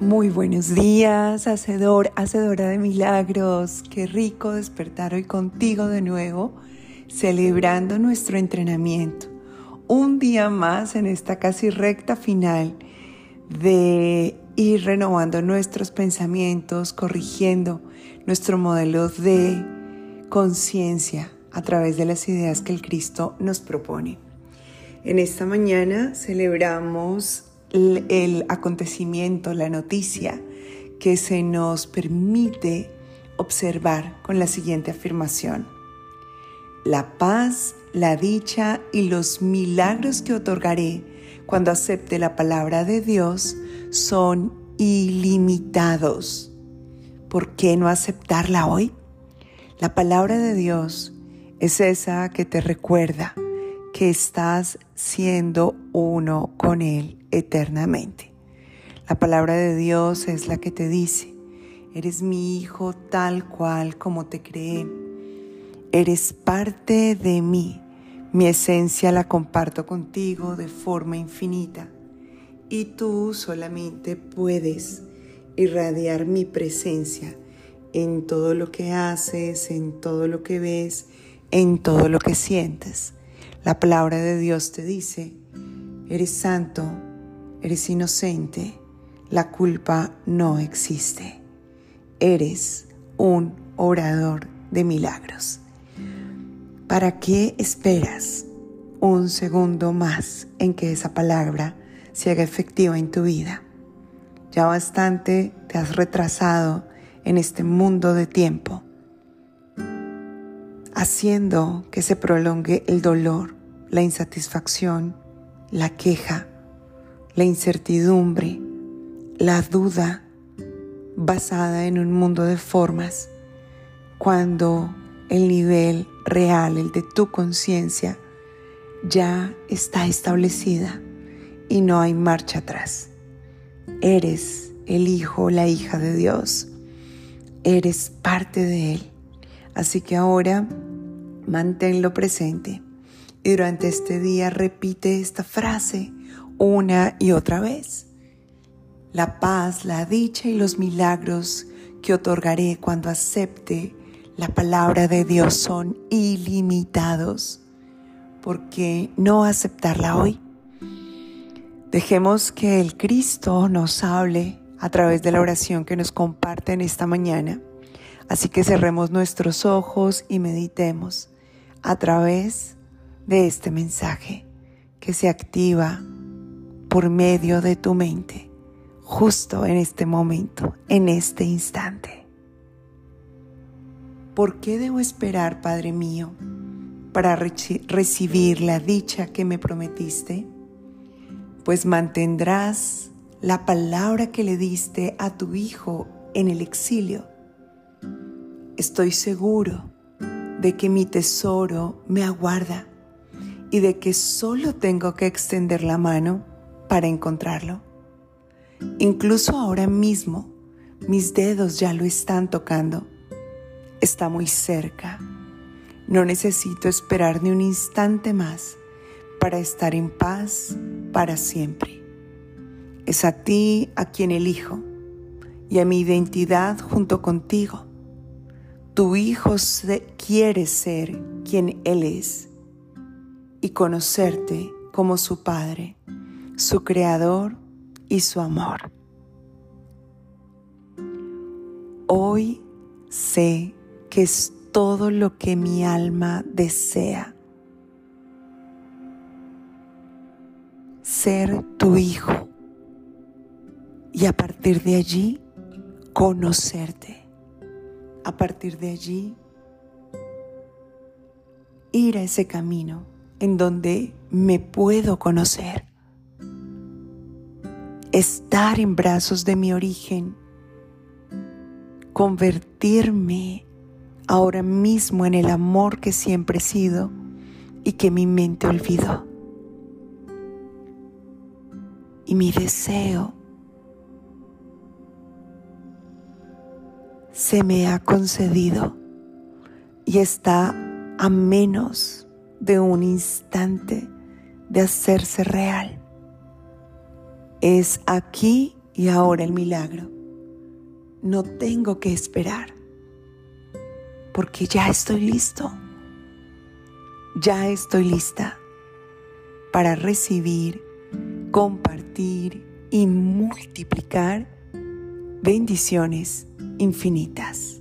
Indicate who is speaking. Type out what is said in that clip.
Speaker 1: Muy buenos días, hacedor, hacedora de milagros. Qué rico despertar hoy contigo de nuevo, celebrando nuestro entrenamiento. Un día más en esta casi recta final de ir renovando nuestros pensamientos, corrigiendo nuestro modelo de conciencia a través de las ideas que el Cristo nos propone. En esta mañana celebramos el acontecimiento, la noticia que se nos permite observar con la siguiente afirmación. La paz, la dicha y los milagros que otorgaré cuando acepte la palabra de Dios son ilimitados. ¿Por qué no aceptarla hoy? La palabra de Dios es esa que te recuerda que estás siendo uno con Él eternamente. La palabra de Dios es la que te dice, eres mi hijo tal cual como te creé, eres parte de mí, mi esencia la comparto contigo de forma infinita y tú solamente puedes irradiar mi presencia en todo lo que haces, en todo lo que ves, en todo lo que sientes. La palabra de Dios te dice, eres santo, Eres inocente, la culpa no existe. Eres un orador de milagros. ¿Para qué esperas un segundo más en que esa palabra se haga efectiva en tu vida? Ya bastante te has retrasado en este mundo de tiempo, haciendo que se prolongue el dolor, la insatisfacción, la queja, la incertidumbre, la duda basada en un mundo de formas, cuando el nivel real, el de tu conciencia, ya está establecida y no hay marcha atrás. Eres el hijo la hija de Dios. Eres parte de Él. Así que ahora manténlo presente y durante este día repite esta frase una y otra vez. La paz, la dicha y los milagros que otorgaré cuando acepte la palabra de Dios son ilimitados. ¿Por qué no aceptarla hoy? Dejemos que el Cristo nos hable a través de la oración que nos comparte en esta mañana. Así que cerremos nuestros ojos y meditemos a través de este mensaje que se activa por medio de tu mente, justo en este momento, en este instante. ¿Por qué debo esperar, Padre mío, para recibir la dicha que me prometiste? Pues mantendrás la palabra que le diste a tu Hijo en el exilio. Estoy seguro de que mi tesoro me aguarda y de que solo tengo que extender la mano para encontrarlo. Incluso ahora mismo mis dedos ya lo están tocando. Está muy cerca. No necesito esperar ni un instante más para estar en paz para siempre. Es a ti a quien elijo y a mi identidad junto contigo. Tu hijo quiere ser quien Él es y conocerte como su Padre su creador y su amor. Hoy sé que es todo lo que mi alma desea. Ser tu hijo y a partir de allí conocerte. A partir de allí ir a ese camino en donde me puedo conocer estar en brazos de mi origen, convertirme ahora mismo en el amor que siempre he sido y que mi mente olvidó. Y mi deseo se me ha concedido y está a menos de un instante de hacerse real es aquí Y ahora el milagro. No tengo que esperar, porque ya estoy listo. Ya estoy lista para recibir, compartir y multiplicar bendiciones infinitas.